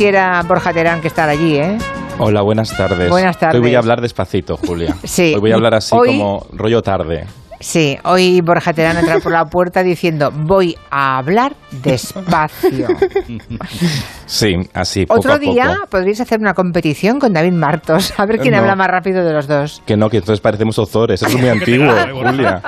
Quisiera Borja Terán que estar allí, ¿eh? Hola, buenas tardes. Buenas tardes. Hoy voy a hablar despacito, Julia. Sí. Hoy voy a hablar así Hoy- como rollo tarde. Sí, hoy Borja Terán entra por la puerta diciendo voy a hablar despacio. Sí, así, poco Otro a día poco. podríais hacer una competición con David Martos, a ver quién No. habla más rápido de los dos. Que no, que entonces parecemos ozores. Eso es muy antiguo, Julia.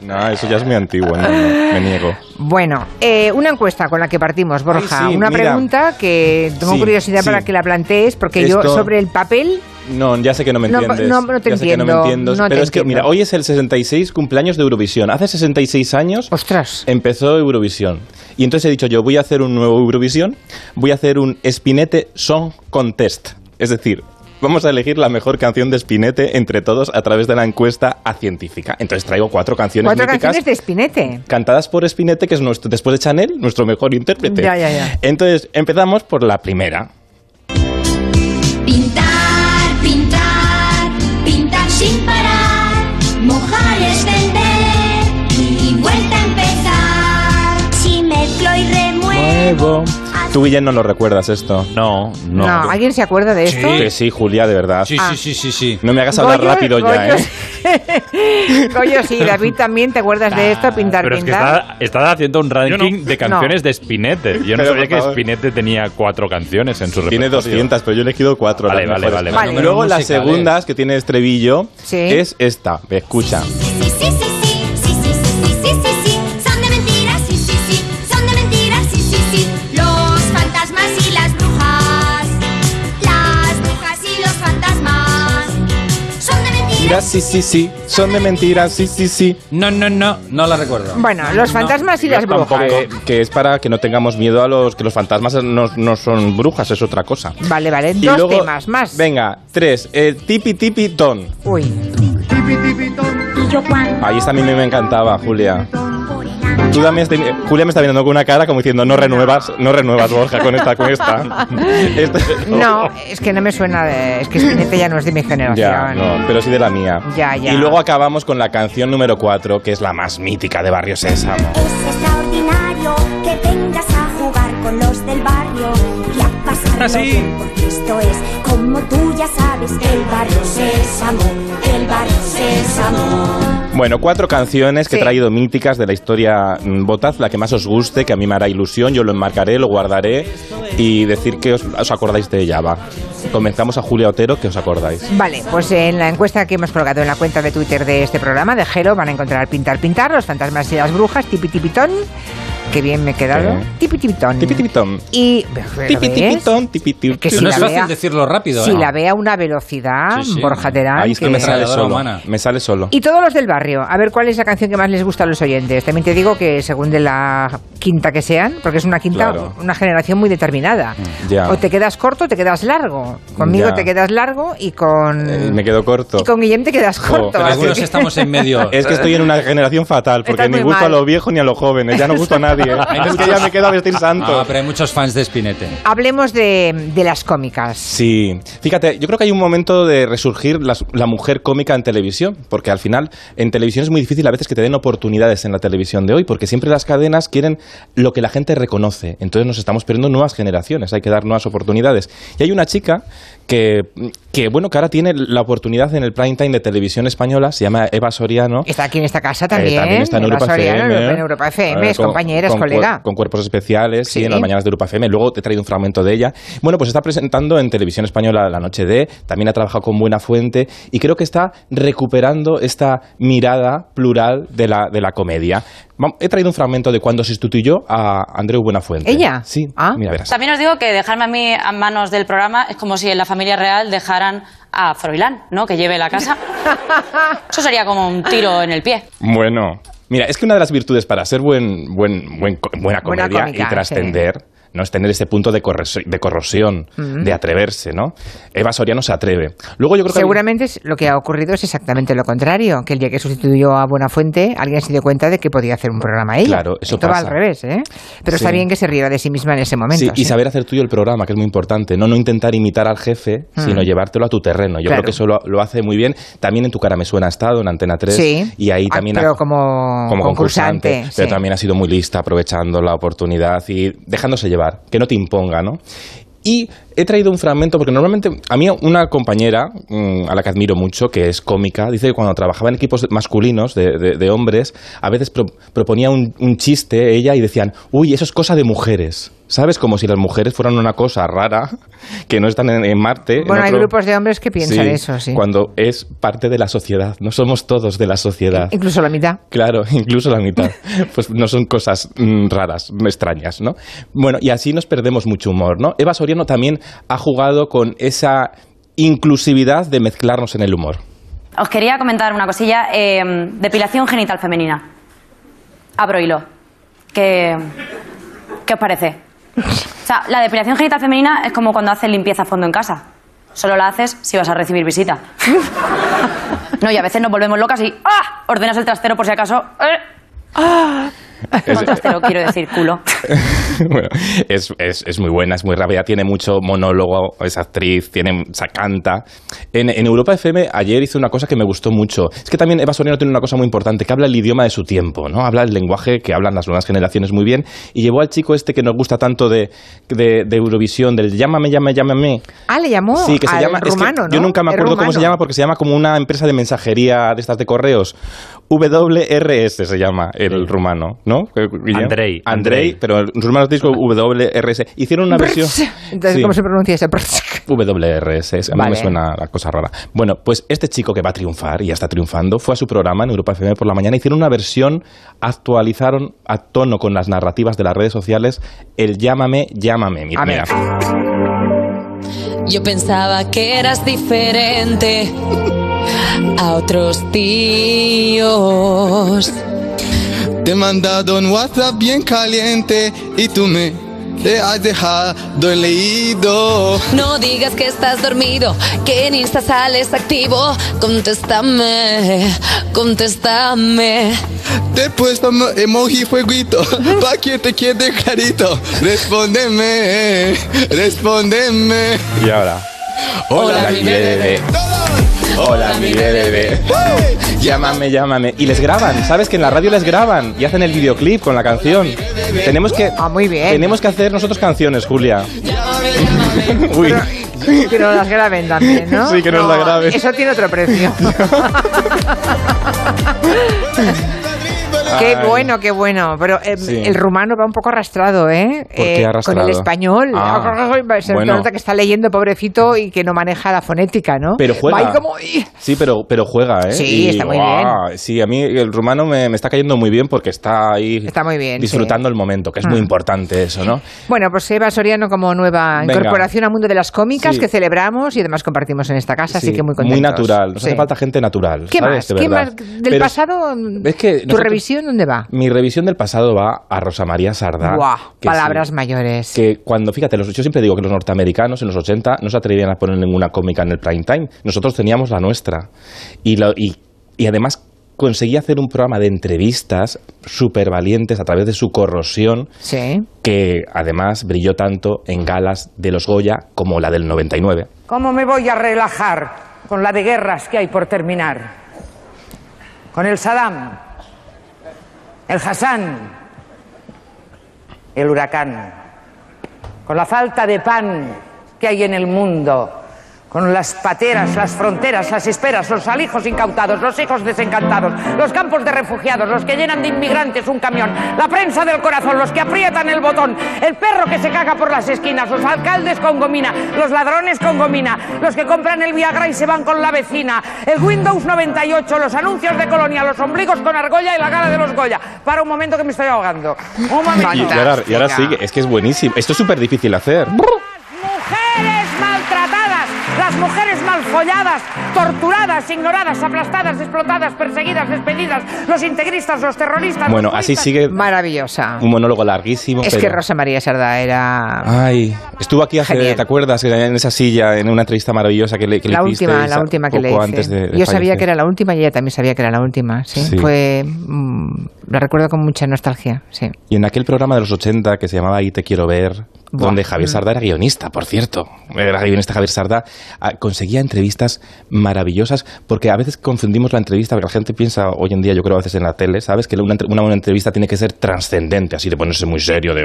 No, eso ya es muy antiguo. No, no, me niego. Bueno, eh, una encuesta con la que partimos, Borja. Ay, sí, una mira. pregunta que tengo Sí, curiosidad sí. para que la plantees, porque yo sobre el papel No, ya sé que no me No, entiendes. no, no te ya sé que no me entiendo, entiendes. no pero es que, entiendo. mira, hoy es el 66 cumpleaños de Eurovisión. Hace 66 años Ostras. empezó Eurovisión. Y entonces he dicho yo, voy a hacer un nuevo Eurovisión, voy a hacer un Spinette Song Contest. Es decir, vamos a elegir la mejor canción de Spinette entre todos a través de la encuesta a científica. Entonces traigo cuatro canciones Cuatro míticas canciones de Spinete. cantadas por Spinette, que es nuestro, después de Chanel, nuestro mejor intérprete. Ya, ya, ya. Entonces, empezamos por la primera. Pintar sin parar, mojar es vender y vuelta a empezar. Si mezclo y remuevo. Tú, Guillén, no lo recuerdas esto. No, no. No, ¿alguien se acuerda de esto? Que sí, Julia, de verdad. Sí, Ah. sí, sí, sí, sí. No me hagas hablar Goyo- rápido ya, Goyo- ¿eh? Goyo, sí, David también, ¿te acuerdas de esto? Pintar, Pero es que pintar. está, está haciendo un ranking de canciones de Spinette. Yo no Pero, sabía por que favor. Spinette tenía cuatro canciones en su Tiene repertorio. 200, pero yo he elegido cuatro. Vale, las vale, mejores. vale, vale. Luego las musical, segundas, que tiene estribillo, Sí. es esta. Escucha. Sí, sí, sí, sí, sí, sí, mentiras. sí, sí, sí. Son de mentiras, sí, sí, sí. No, no, no, no la recuerdo. Bueno, los fantasmas y las brujas. tampoco. Que, que es para que no tengamos miedo a los que los fantasmas no, no son brujas, es otra cosa. Vale, vale, Y dos luego- temas más. Venga, tres. El tipi tipi ton. Uy, Y yo cuando Ahí esta a mí me encantaba, Julia. Tú también Julia me está viendo con una cara como diciendo no renuevas, no renuevas Borja con esta, con esta. Esta- no, es que no me suena de... Es que Spinete ya no es de mi generación. Ya, no, pero sí de la mía. Ya, ya. Y luego acabamos con la canción número 4, que es la más mítica de Barrio Sésamo. Es extraordinario que vengas a jugar con los del barrio y a pasarlo Ah, sí. bien, porque esto es como tú ya sabes, el barrio Sésamo, el barrio Sésamo. Bueno, cuatro canciones que Sí. he traído míticas de la historia. Mm, Votad la que más os guste, que a mí me hará ilusión. Yo lo enmarcaré, lo guardaré y decir que os, os acordáis de ella. Va. Comenzamos a Julia Otero, que os acordáis. Vale, pues en la encuesta que hemos colgado en la cuenta de Twitter de este programa, de Gelo, van a encontrar Pintar Pintar, Los Fantasmas y las Brujas, Tipi Tipitón. Qué bien me he quedado. Sí. Tipi Tipitón. Tipi tipitón. Y... ¿lo Tipi ves? tipitón, tipi tipi- Que si no la es fácil vea- decirlo rápido. Si ¿eh? la ve a una velocidad, Sí, sí. Borja Terán, Ahí es que que- me sale solo. humana. Me sale solo. Y todos los del barrio, a ver cuál es la canción que más les gusta a los oyentes. También te digo que según de la quinta que sean, porque es una quinta, Claro. una generación muy determinada. Ya. O te quedas corto o te quedas largo. Conmigo Ya. te quedas largo y con... Eh, me quedo corto. Y con Guillem te quedas Jo, corto. pero así Algunos que- estamos en medio. Es que estoy en una generación fatal, porque Estás ni gusto a los viejos ni a los jóvenes. Ya no gusto a nadie. Es que ya me quedo a vestir santo. No, pero hay muchos fans de Spinette. Hablemos de, de las cómicas. Sí, fíjate, yo creo que hay un momento de resurgir las- la, mujer cómica en televisión, porque al final en televisión es muy difícil a veces que te den oportunidades en la televisión de hoy, porque siempre las cadenas quieren lo que la gente reconoce. Entonces nos estamos perdiendo nuevas generaciones, hay que dar nuevas oportunidades. Y hay una chica que, que bueno, que ahora tiene la oportunidad en el prime time de televisión española, se llama Eva Soriano. Está aquí en esta casa Eh, también. está en Eva Europa Soriano, FM. En Europa FM, es con- compañera, es colega. Con cuerpos especiales, sí. Sí. en las mañanas de Europa FM. Luego te he traído un fragmento de ella. Bueno, pues está presentando en Televisión Española La Noche de, también ha trabajado con Buena Fuente y creo que está recuperando esta mirada plural de la, de la comedia. He traído un fragmento de cuando se sustituyó a Andreu Buenafuente. ¿Ella? Sí, Ah. mira, verás. También os digo que dejarme a mí a manos del programa es como si en la familia real dejaran a Froilán, ¿no? Que lleve la casa. Eso sería como un tiro en el pie. Bueno, mira, es que una de las virtudes para ser buen, buen, buen co- buena Buena comedia cómica, y trascender no es tener ese punto de, corrosión, de atreverse, ¿no? Eva Soriano se atreve. Luego yo creo que Seguramente es- lo que ha ocurrido es exactamente lo contrario, que el día que sustituyó a Buenafuente, alguien se dio cuenta de que podía hacer un programa ella. Claro, eso Esto va al revés, ¿eh? Pero está bien que se riera de sí misma en ese momento. Sí, y saber hacer tuyo el programa, que es muy importante. No, no intentar imitar al jefe, sino llevártelo a tu terreno. Yo Claro. creo que eso lo, lo hace muy bien. También en Tu cara me suena ha estado, en Antena 3. Sí. Y ahí Ah, también... pero ha- como concursante, Pero sí. también ha sido muy lista, aprovechando la oportunidad y dejándose llevar. Que no te imponga, ¿no? Y he traído un fragmento porque normalmente a mí una compañera mm, a la que admiro mucho, que es cómica, dice que cuando trabajaba en equipos masculinos de, hombres, a veces pro- proponía un, un chiste ella y decían, uy, eso es cosa de mujeres. ¿Sabes? Como si las mujeres fueran una cosa rara que no están en, en Marte. en Bueno, hay grupos de hombres que piensan Sí, eso, sí. Cuando es parte de la sociedad. No somos todos de la sociedad. Incluso la mitad. Claro, incluso la mitad. Pues no son cosas mm, raras, extrañas, ¿no? Bueno, y así nos perdemos mucho humor, ¿no? Eva Soriano también ha jugado con esa inclusividad de mezclarnos en el humor. Os quería comentar una cosilla. eh, depilación genital femenina. Abro hilo. ¿Qué, ¿Qué os parece? O sea, la depilación genital femenina es como cuando haces limpieza a fondo en casa. Solo la haces si vas a recibir visita. No, y a veces nos volvemos locas y ¡ah! Ordenas el trastero por si acaso. ¡eh! Quiero decir culo. bueno, es, es- es muy buena, es muy rápida, tiene mucho monólogo, es actriz, tiene, o sea, canta. En, en Europa FM ayer hizo una cosa que me gustó mucho. Es que también Eva Soriano tiene una cosa muy importante, que habla el idioma de su tiempo, ¿no? Habla el lenguaje que hablan las nuevas generaciones muy bien. Y llevó al chico este que nos gusta tanto de, de, de Eurovisión, del llámame, llámame, llámame. Ah, le llamó Sí, que se al llama. es que rumano, ¿no? Yo nunca me acuerdo cómo se rumano. llama porque se llama como una empresa de mensajería de estas de correos. WRS se llama el rumano, ¿no? Guillem? Andrei, Andrei, Andrei. pero en rumano dice WRS. Hicieron una versión. Entonces, Sí. ¿cómo se pronuncia ese? WRS, es- a mí Vale. me suena la cosa rara. Bueno, pues este chico que va a triunfar y ya está triunfando fue a su programa en Europa FM por la mañana, hicieron una versión, actualizaron a tono con las narrativas de las redes sociales el llámame, llámame. Mira, A ver. mira. Yo pensaba que eras diferente a otros tíos. Te he mandado un WhatsApp bien caliente y tú me te has dejado leído. No digas que estás dormido, que en Insta sales activo. Contéstame, contéstame. Te he puesto emo- emoji fueguito pa' que te quede clarito. Respóndeme, respóndeme. Y ahora. Hola, mi bebé. Hola, mi bebé. Llámame, llámame. Y les graban, ¿sabes? Que en la radio les graban y hacen el videoclip con la canción. Tenemos que. Ah, muy bien. Tenemos que hacer nosotros canciones, Julia. Uy. Que nos las graben también, ¿no? Sí, que nos la graben. Eso tiene otro precio. Qué bueno, qué bueno. Pero eh, Sí. el rumano va un poco arrastrado, ¿eh? ¿Por qué Eh, arrastrado? Con el español. Ah, Se bueno. nota que está leyendo, pobrecito, y que no maneja la fonética, ¿no? Pero juega. Sí, pero, pero juega, ¿eh? Sí, está muy bien. Sí, a mí el rumano me, me está cayendo muy bien porque está ahí Está muy bien, disfrutando el momento, que es muy Ah. importante eso, ¿no? Bueno, pues Eva Soriano como nueva Venga. incorporación al mundo de las cómicas Sí. que celebramos y además compartimos en esta casa, así Sí, que muy contentos. natural. Nos hace falta gente natural. ¿Qué ¿sabes? más? De ¿Qué verdad. más? ¿Del Pero pasado? es que ¿Tu nosotros- revisión dónde va? Mi revisión del pasado va a Rosa María Sardá. Que palabras sí, mayores. Que cuando, fíjate, los- yo siempre digo que los norteamericanos en los 80 no se atrevían a poner ninguna cómica en el prime time. Nosotros teníamos la nuestra. Y, lo- y, y además conseguía hacer un programa de entrevistas súper valientes a través de su corrosión, Sí. que además brilló tanto en galas de los Goya como la del 99. ¿Cómo me voy a relajar con la de guerras que hay por terminar? Con el Saddam, el Hassan, el huracán, con la falta de pan que hay en el mundo, con las pateras, las fronteras, las esperas, los alijos incautados, los hijos desencantados, los campos de refugiados, los que llenan de inmigrantes un camión, la prensa del corazón, los que aprietan el botón, el perro que se caga por las esquinas, los alcaldes con gomina, los ladrones con gomina, los que compran el Viagra y se van con la vecina, el Windows 98, los anuncios de Colonia, los ombligos con argolla y la gala de los Goya. Para un momento que me estoy ahogando. Un momento. Y, y ahora, y ahora sigue, es que es buenísimo. Esto es súper difícil hacer. Folladas, torturadas, ignoradas, aplastadas, explotadas, perseguidas, despedidas, los integristas, los terroristas. Bueno, los así sigue Maravillosa. un monólogo larguísimo. Es que pero- Rosa María Sardá era Ay, estuvo aquí hace, Genial. ¿te acuerdas? En esa silla, en una entrevista maravillosa que le, que le la hicisteis última, la última que le hice. antes de, de Yo sabía fallecer. que era la última y ella también sabía que era la última. Sí, Sí. fue. mm, la recuerdo con mucha nostalgia. Sí. Y en aquel programa de los 80 que se llamaba Y te quiero ver, Buah. donde Javier Sarda era guionista, por cierto. Era guionista Javier Sarda. ah, Conseguía entrevistas maravillosas, porque a veces confundimos la entrevista, porque la gente piensa hoy en día, yo creo a veces en la tele, ¿sabes? Que una, buena entrevista tiene que ser trascendente, así de ponerse muy serio. De,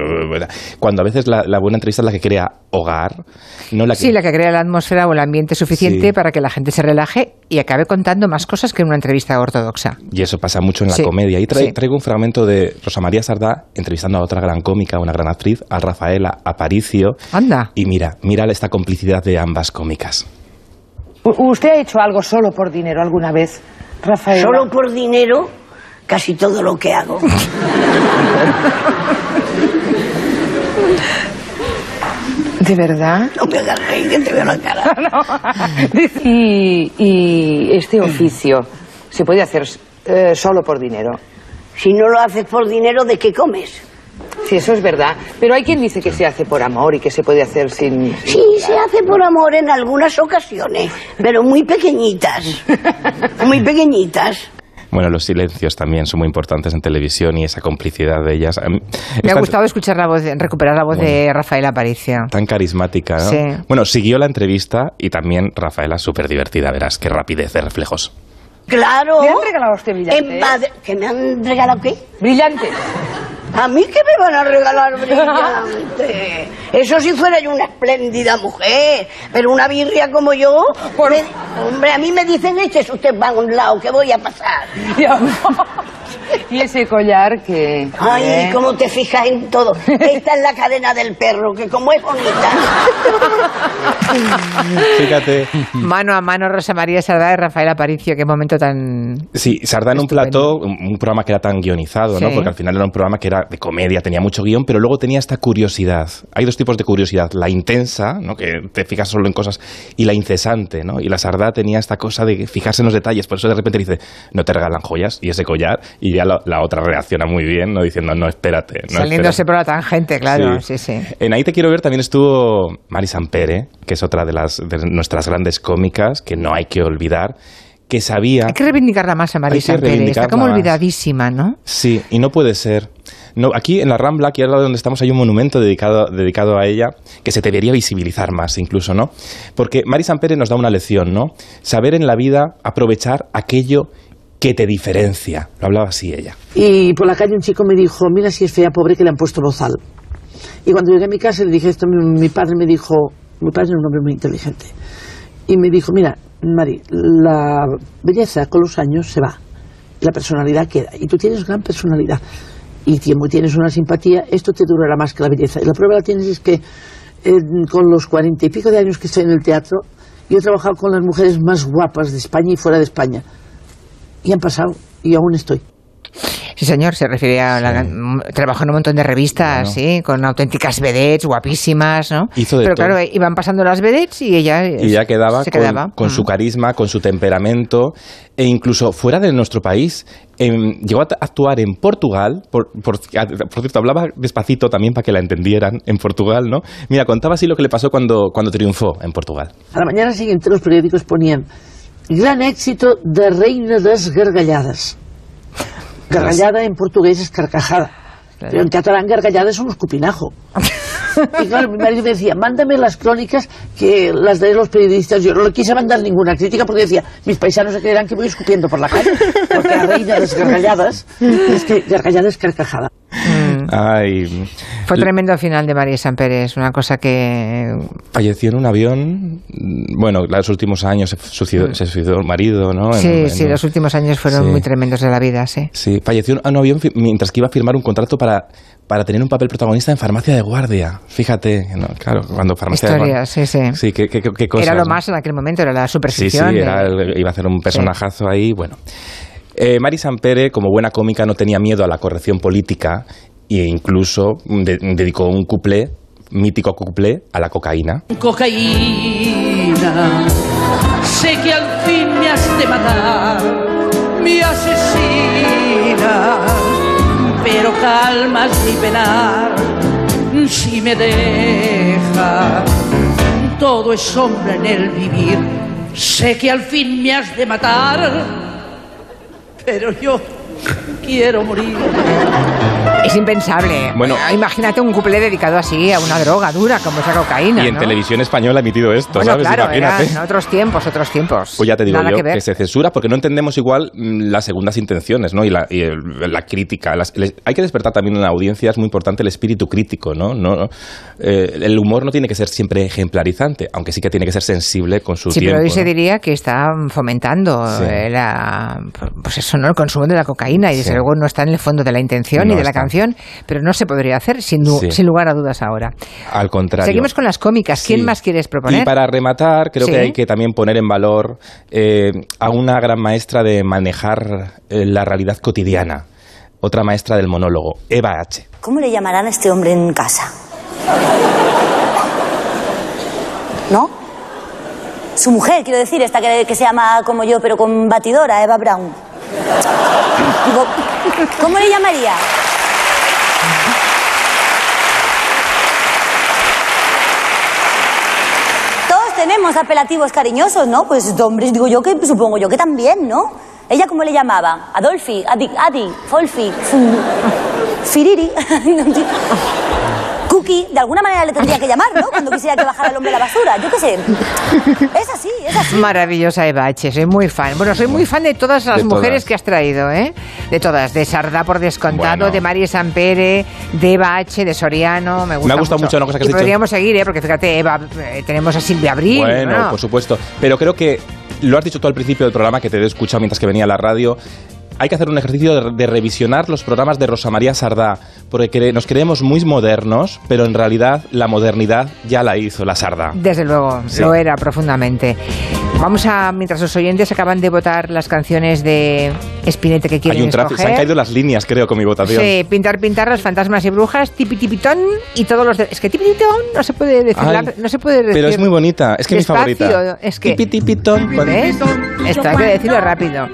cuando a veces la, la buena entrevista es la que crea hogar, no la que... Sí, la que crea la atmósfera o el ambiente suficiente Sí. para que la gente se relaje y acabe contando más cosas que en una entrevista ortodoxa. Y eso pasa mucho en la Sí, comedia. Y tra- sí. traigo un fragmento de Rosa María Sardá entrevistando a otra gran cómica, una gran actriz, a Rafaela Aparicio. Anda. Y mira, mira esta complicidad de ambas cómicas. U- ¿Usted ha hecho algo solo por dinero alguna vez, Rafael? Solo por dinero, casi todo lo que hago. ¿De verdad? No me hagas reír, que te veo la cara. y, y este oficio se puede hacer eh, solo por dinero. Si no lo haces por dinero, ¿de qué comes? Sí, eso es verdad. Pero hay quien dice que se hace por amor y que se puede hacer sin... Sí, se hace por amor en algunas ocasiones, pero muy pequeñitas. Muy pequeñitas. Bueno, los silencios también son muy importantes en televisión y esa complicidad de ellas. Mí- Me es ha tan- gustado escuchar la voz, recuperar la voz de Rafael Aparicio. Tan carismática, ¿no? Sí. Bueno, siguió la entrevista y también Rafaela súper divertida, verás, qué rapidez de reflejos. Claro. ¿Le han regalado a usted brillantes? Madrid- ¿Que me han regalado qué? Brillantes. ¿A mí que me van a regalar brillante? Eso si fuera yo una espléndida mujer, pero una birria como yo... me- hombre, a mí me dicen, échese usted para un lado, que voy a pasar. y ese collar que... Ay, ¿eh? cómo te fijas en todo. Esta es la cadena del perro, que como es bonita. Fíjate. Mano a mano, Rosa María Sardá y Rafael Aparicio. Qué momento tan... Sí, Sardá en un plató, un, un programa que era tan guionizado, ¿no? Sí. Porque al final era un programa que era de comedia, tenía mucho guion, pero luego tenía esta curiosidad. Hay dos tipos de curiosidad, la intensa, ¿no? Que te fijas solo en cosas, y la incesante, ¿no? Y la Sardá tenía esta cosa de fijarse en los detalles, por eso de repente dice, no te regalan joyas y ese collar, y ya la, la otra reacciona muy bien, ¿no? Diciendo, no, espérate. No, Saliéndose espérate". por la tangente, claro. Sí, sí. En Ahí te quiero ver también estuvo Mari Sampere, que es otra de, las, de nuestras grandes cómicas, que no hay que olvidar, que sabía... Hay que reivindicarla más a Marisa Pérez. Está como olvidadísima, ¿no? Sí, y no puede ser. No, aquí en la Rambla, aquí al lado donde estamos, hay un monumento dedicado, dedicado a ella que se debería visibilizar más, incluso, ¿no? Porque Mari Sampere nos da una lección, ¿no? Saber en la vida aprovechar aquello que te diferencia. Lo hablaba así ella. Y por la calle un chico me dijo, mira si es fea, pobre, que le han puesto bozal. Y cuando llegué a mi casa le dije esto, mi, padre me dijo, mi padre era un hombre muy inteligente, y me dijo, mira, Mari, la belleza con los años se va, la personalidad queda, y tú tienes gran personalidad, y tienes una simpatía, esto te durará más que la belleza. Y la prueba la tienes es que eh, con los cuarenta y pico de años que estoy en el teatro, yo he trabajado con las mujeres más guapas de España y fuera de España. Y han pasado, y aún estoy. Sí, señor, se refiere a la, trabajó en un montón de revistas, sí, con auténticas vedettes, guapísimas, ¿no? Hizo de Pero todo. claro, iban pasando las vedettes y ella Y ya quedaba se con, quedaba. con Mm. su carisma, con su temperamento, e incluso fuera de nuestro país. em, llegó a actuar en Portugal, por, por- por cierto, hablaba despacito también para que la entendieran en Portugal, ¿no? Mira, contaba así lo que le pasó cuando, cuando triunfó en Portugal. A la mañana siguiente los periódicos ponían gran éxito de Reina das Gargalladas. Gargallada en portugués es carcajada. Pero en catalán gargallada es un escupinajo. Y claro, mi marido me decía, mándame las crónicas que las de los periodistas. Yo no le quise mandar ninguna crítica porque decía, mis paisanos se creerán que voy escupiendo por la calle. Porque la reina de las gargalladas es que gargallada es carcajada. Ay, Fue tremendo al final de María San Pérez, una cosa que... falleció en un avión. mm, Bueno, los últimos años se suicidó, se suicidó el marido, ¿no? En- Sí, en sí, un- los últimos años fueron Sí. muy tremendos de la vida, sí. Sí, falleció en un avión mientras que iba a firmar un contrato para, para tener un papel protagonista en Farmacia de Guardia. Fíjate, ¿no? claro, cuando Farmacia de Historia, Guardia... sí, sí. Sí, qué, qué- qué cosas, Era lo ¿no? más en aquel momento, era la Sí, sí, superficción. de- era el- iba a hacer un personajazo ahí, bueno. Eh, Mari Sampere, como buena cómica, no tenía miedo a la corrección política e incluso de- dedicó un cuplé, mítico cuplé, a la cocaína. Cocaína, sé que al fin me has de matar, me asesinas, pero calmas mi penar si me dejas. Todo es sombra en el vivir, sé que al fin me has de matar, pero yo quiero morir. Es impensable. Bueno. Eh, imagínate un couple dedicado así a una droga dura como esa cocaína. Y en ¿no? televisión española ha emitido esto, Bueno, ¿sabes? claro, Imagínate. eran otros tiempos, otros tiempos. Pues ya te digo Nada yo que se censura porque no entendemos igual mm, las segundas intenciones, ¿no? Y la, y el- la crítica. Las- hay que despertar también en la audiencia, es muy importante el espíritu crítico, ¿no? no eh, el humor no tiene que ser siempre ejemplarizante, aunque sí que tiene que ser sensible con su Sí, tiempo. pero hoy se diría que está fomentando Sí. eh, la, pues eso, ¿no? el consumo de la cocaína y desde Sí. luego no está en el fondo de la intención No ni de la está. Canción, pero no se podría hacer sin, du- Sí. sin lugar a dudas ahora. Al contrario. Seguimos con las cómicas. ¿Quién Sí. más quieres proponer? Y para rematar, creo Sí. que hay que también poner en valor eh, a una gran maestra de manejar eh, la realidad cotidiana. Otra maestra del monólogo, Eva H. ¿Cómo le llamarán a este hombre en casa? ¿No? Su mujer, quiero decir, esta que, que se llama como yo, pero con batidora, Eva Brown. Digo, ¿cómo le llamaría? Todos tenemos apelativos cariñosos, ¿no? Pues hombres, digo yo que supongo yo que también, ¿no? ¿Ella cómo le llamaba? Adolfi, Adi, Adi Folfi, Firiri. De alguna manera le tendría que llamar, ¿no? Cuando quisiera que bajara el hombre a la basura, yo qué sé. Es así, es así. Maravillosa Eva H, soy muy fan. Bueno, soy muy fan de todas las De mujeres todas. que has traído, ¿eh? De todas, de Sardá por descontado, Bueno. de María Sampere, de Eva H, de Soriano, me gusta Me ha gustado mucho una cosa que y has dicho. podríamos seguir, ¿eh? Porque fíjate, Eva, eh, tenemos a Silvia Abril. Bueno, por supuesto. Pero creo que lo has dicho tú al principio del programa, que te he escuchado mientras que venía a la radio. Hay que hacer un ejercicio de, de revisionar los programas de Rosa María Sardá, porque cre- nos creemos muy modernos, pero en realidad la modernidad ya la hizo la Sardá. Desde luego, Sí. lo era profundamente. Vamos a, mientras los oyentes acaban de votar las canciones de Spinette que quieren Hay un tráfico, se han escoger. caído las líneas, creo, con mi votación. Sí, pintar, pintar, los fantasmas y brujas, tipi tipitón y todos los de... Es que tipi tipitón no se puede decir, Ay, la- no se puede decir. Pero es muy bonita, es que es mi favorita. Es que, Tipi, tipitón, cuando- ¿ves? Esto hay que decirlo rápido.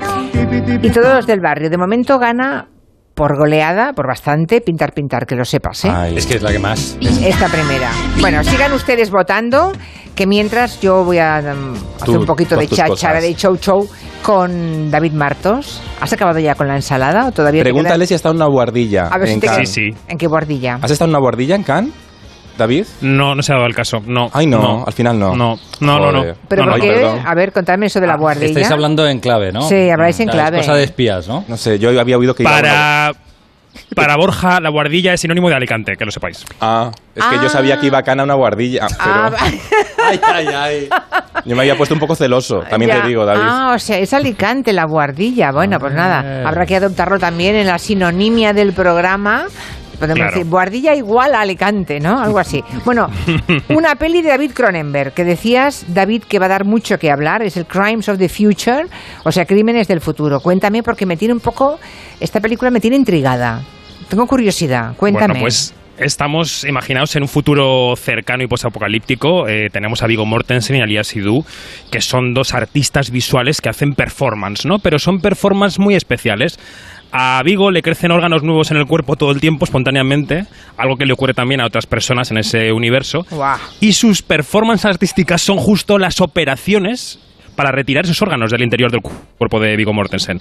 Y todos los del barrio. De momento gana por goleada, por bastante, pintar, pintar, que lo sepas, ¿eh? Es que es la que más. Esta primera. Bueno, sigan ustedes votando, que mientras yo voy a um, hacer Tú, un poquito de cháchara, de show show con David Martos. ¿Has acabado ya con la ensalada o todavía te Pregúntale queda- si está en una guardilla. A ver si en te Cannes. queda- ¿En qué guardilla? ¿Has estado en una guardilla en Cannes, David? No, no se ha dado el caso. No. Ay, no, al final no. No, no, no. ¿Pero No, por no, qué? perdón. A ver, contadme eso de la guardilla. Estáis hablando en clave, ¿no? Sí, habláis en sea, es clave. cosa de espías, ¿no? No sé, yo había oído que iba a una- Para, para Borja, la guardilla es sinónimo de Alicante, que lo sepáis. Ah, es que yo sabía que iba a Cannes a una guardilla, pero Ah, va- Ay, ay, ay. yo me había puesto un poco celoso, también Ya. te digo, David. Ah, o sea, es Alicante la guardilla. Bueno, pues nada, habrá que adoptarlo también en la sinonimia del programa. Podemos Claro. decir, guardilla igual a Alicante, ¿no? Algo así. Bueno, una peli de David Cronenberg, que decías, David, que va a dar mucho que hablar, es el Crimes of the Future, o sea, Crímenes del Futuro. Cuéntame, porque me tiene un poco, esta película me tiene intrigada. Tengo curiosidad, cuéntame. Bueno, pues estamos, imaginaos, en un futuro cercano y posapocalíptico. Eh, tenemos a Vigo Mortensen y a Lia Sidhu, que son dos artistas visuales que hacen performance, ¿no? Pero son performance muy especiales. A Vigo le crecen órganos nuevos en el cuerpo todo el tiempo, espontáneamente, algo que le ocurre también a otras personas en ese universo. Guau. Y sus performances artísticas son justo las operaciones para retirar esos órganos del interior del cu- cuerpo de Vigo Mortensen.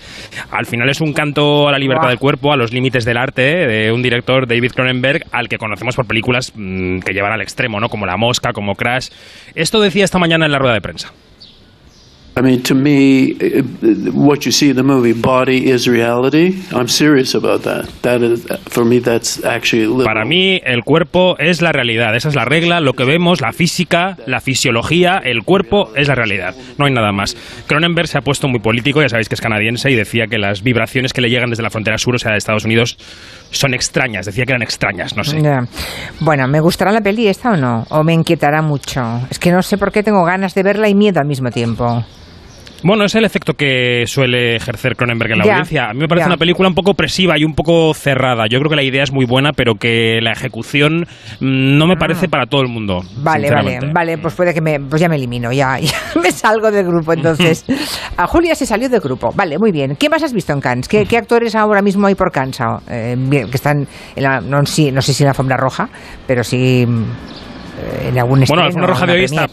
Al final es un canto a la libertad del cuerpo, a los límites del arte, de un director, David Cronenberg, al que conocemos por películas mm, que llevan al extremo, ¿no? Como La Mosca, como Crash. Esto decía esta mañana en la rueda de prensa. I mean, to me, uh, what you see in the movie, body is reality. I'm serious about that. That is, for me, that's actually literal. Para mí, el cuerpo es la realidad. Esa es la regla, lo que vemos, la física, la fisiología, el cuerpo es la realidad. No hay nada más. Cronenberg se ha puesto muy político, ya sabéis que es canadiense, y decía que las vibraciones que le llegan desde la frontera sur, o sea, de Estados Unidos, son extrañas. Decía que eran extrañas, no sé. Bueno, ¿me gustará la peli esta o no? ¿O me inquietará mucho? Es que no sé por qué tengo ganas de verla y miedo al mismo tiempo. Bueno, es el efecto que suele ejercer Cronenberg en la Ya, audiencia. A mí me parece ya. una película un poco opresiva y un poco cerrada. Yo creo que la idea es muy buena, pero que la ejecución mm, no me parece para todo el mundo. Vale, vale, vale, pues puede que me, pues ya me elimino, ya, ya me salgo del grupo entonces. A Julia se salió del grupo, vale, muy bien. ¿Qué más has visto en Cannes? ¿Qué, qué actores ahora mismo hay por Cannes? ah, eh, que están, en la, no, sí, no sé si en la alfombra roja, pero sí mm, eh, en algún Bueno, estreno, la alfombra roja de hoy está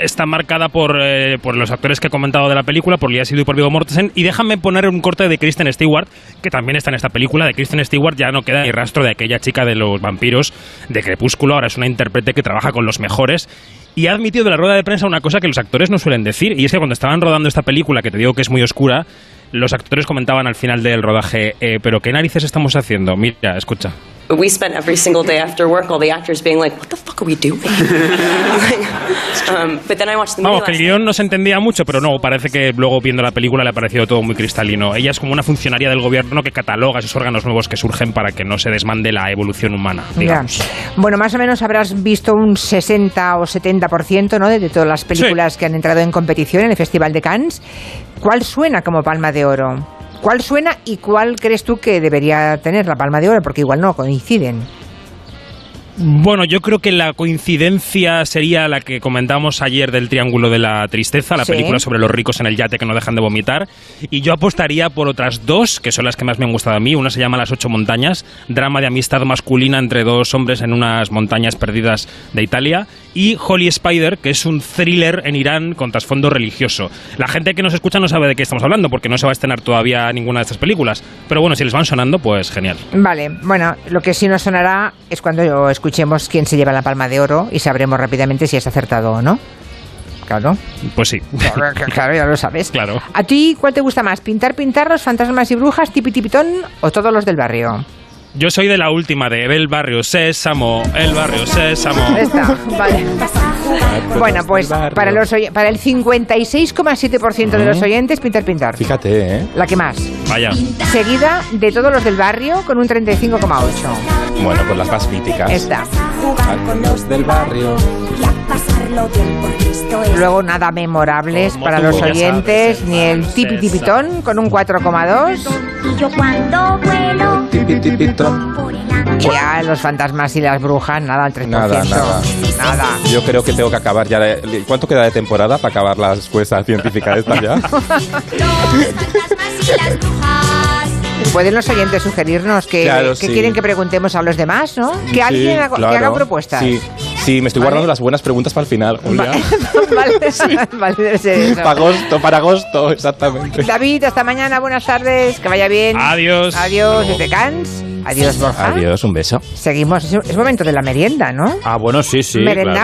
está marcada por, eh, por los actores que he comentado de la película, por Lia Seydoux y por Viggo Mortensen. Y déjame poner un corte de Kristen Stewart, que también está en esta película. De Kristen Stewart ya no queda ni rastro de aquella chica de los vampiros de Crepúsculo. Ahora es una intérprete que trabaja con los mejores. Y ha admitido de la rueda de prensa una cosa que los actores no suelen decir, y es que cuando estaban rodando esta película, que te digo que es muy oscura, los actores comentaban al final del rodaje, eh, pero ¿qué narices estamos haciendo? Mira, escucha. We spent every single day after work, all the actors being like, "What the fuck are we doing?" Like, um, but then I watched the movie Vamos, que el guion no se entendía mucho, pero no, parece que luego viendo la película le ha parecido todo muy cristalino. Ella es como una funcionaria del gobierno que cataloga esos órganos nuevos que surgen para que no se desmande la evolución humana, digamos. Ya. Bueno, más o menos habrás visto un 60 o 70% ¿no? de, de todas las películas que han entrado en competición en el Festival de Cannes. ¿Cuál suena como palma de oro? ¿Cuál suena y cuál crees tú que debería tener la palma de oro? Porque igual no coinciden. Bueno, yo creo que la coincidencia sería la que comentamos ayer del Triángulo de la Tristeza, la Sí. película sobre los ricos en el yate que no dejan de vomitar. Y yo apostaría por otras dos, que son las que más me han gustado a mí. Una se llama Las Ocho Montañas, drama de amistad masculina entre dos hombres en unas montañas perdidas de Italia. Y Holy Spider, que es un thriller en Irán con trasfondo religioso. La gente que nos escucha no sabe de qué estamos hablando, porque no se va a estrenar todavía ninguna de estas películas. Pero bueno, si les van sonando, pues genial. Vale, bueno, lo que sí nos sonará es cuando escuchemos quién se lleva la palma de oro y sabremos rápidamente si es acertado o no. Claro. Pues sí. Claro, ya lo sabes. Claro. ¿A ti cuál te gusta más? ¿Pintar, pintarros, fantasmas y brujas, tipi tipitón o todos los del barrio? Yo soy de la última, de el barrio Sésamo, el barrio Sésamo. Esta, vale. Bueno, pues para, los oy- para el 56,7% de los oyentes, pintar, pintar. Fíjate, ¿eh? La que más. Vaya. Seguida de todos los del barrio con un 35,8. Bueno, pues las más míticas. Esta. Los del barrio. Luego nada memorables para los oyentes, sabes, ni el tipi tipitón con un 4,2. Y yo cuando vuelo Tipi tipitón. Y ya los fantasmas y las brujas, nada, al 3%. Nada, nada. Nada. Yo creo que tengo que acabar ya. la- ¿Cuánto queda de temporada para acabar la escuela científica esta ya? Pueden los oyentes sugerirnos que, Claro, que sí. quieren que preguntemos a los demás, ¿no? Que Sí, alguien haga, que claro. haga propuestas. Sí, sí, me estoy guardando las buenas preguntas para el final, Julia. vale, vale, eso. Para agosto, para agosto, exactamente. David, hasta mañana, buenas tardes, que vaya bien. Adiós. Adiós desde Cannes. Adiós, Borja. Adiós, un beso. Seguimos, es, momento de la merienda, ¿no? Ah, bueno, sí, sí. Merendamos. claro.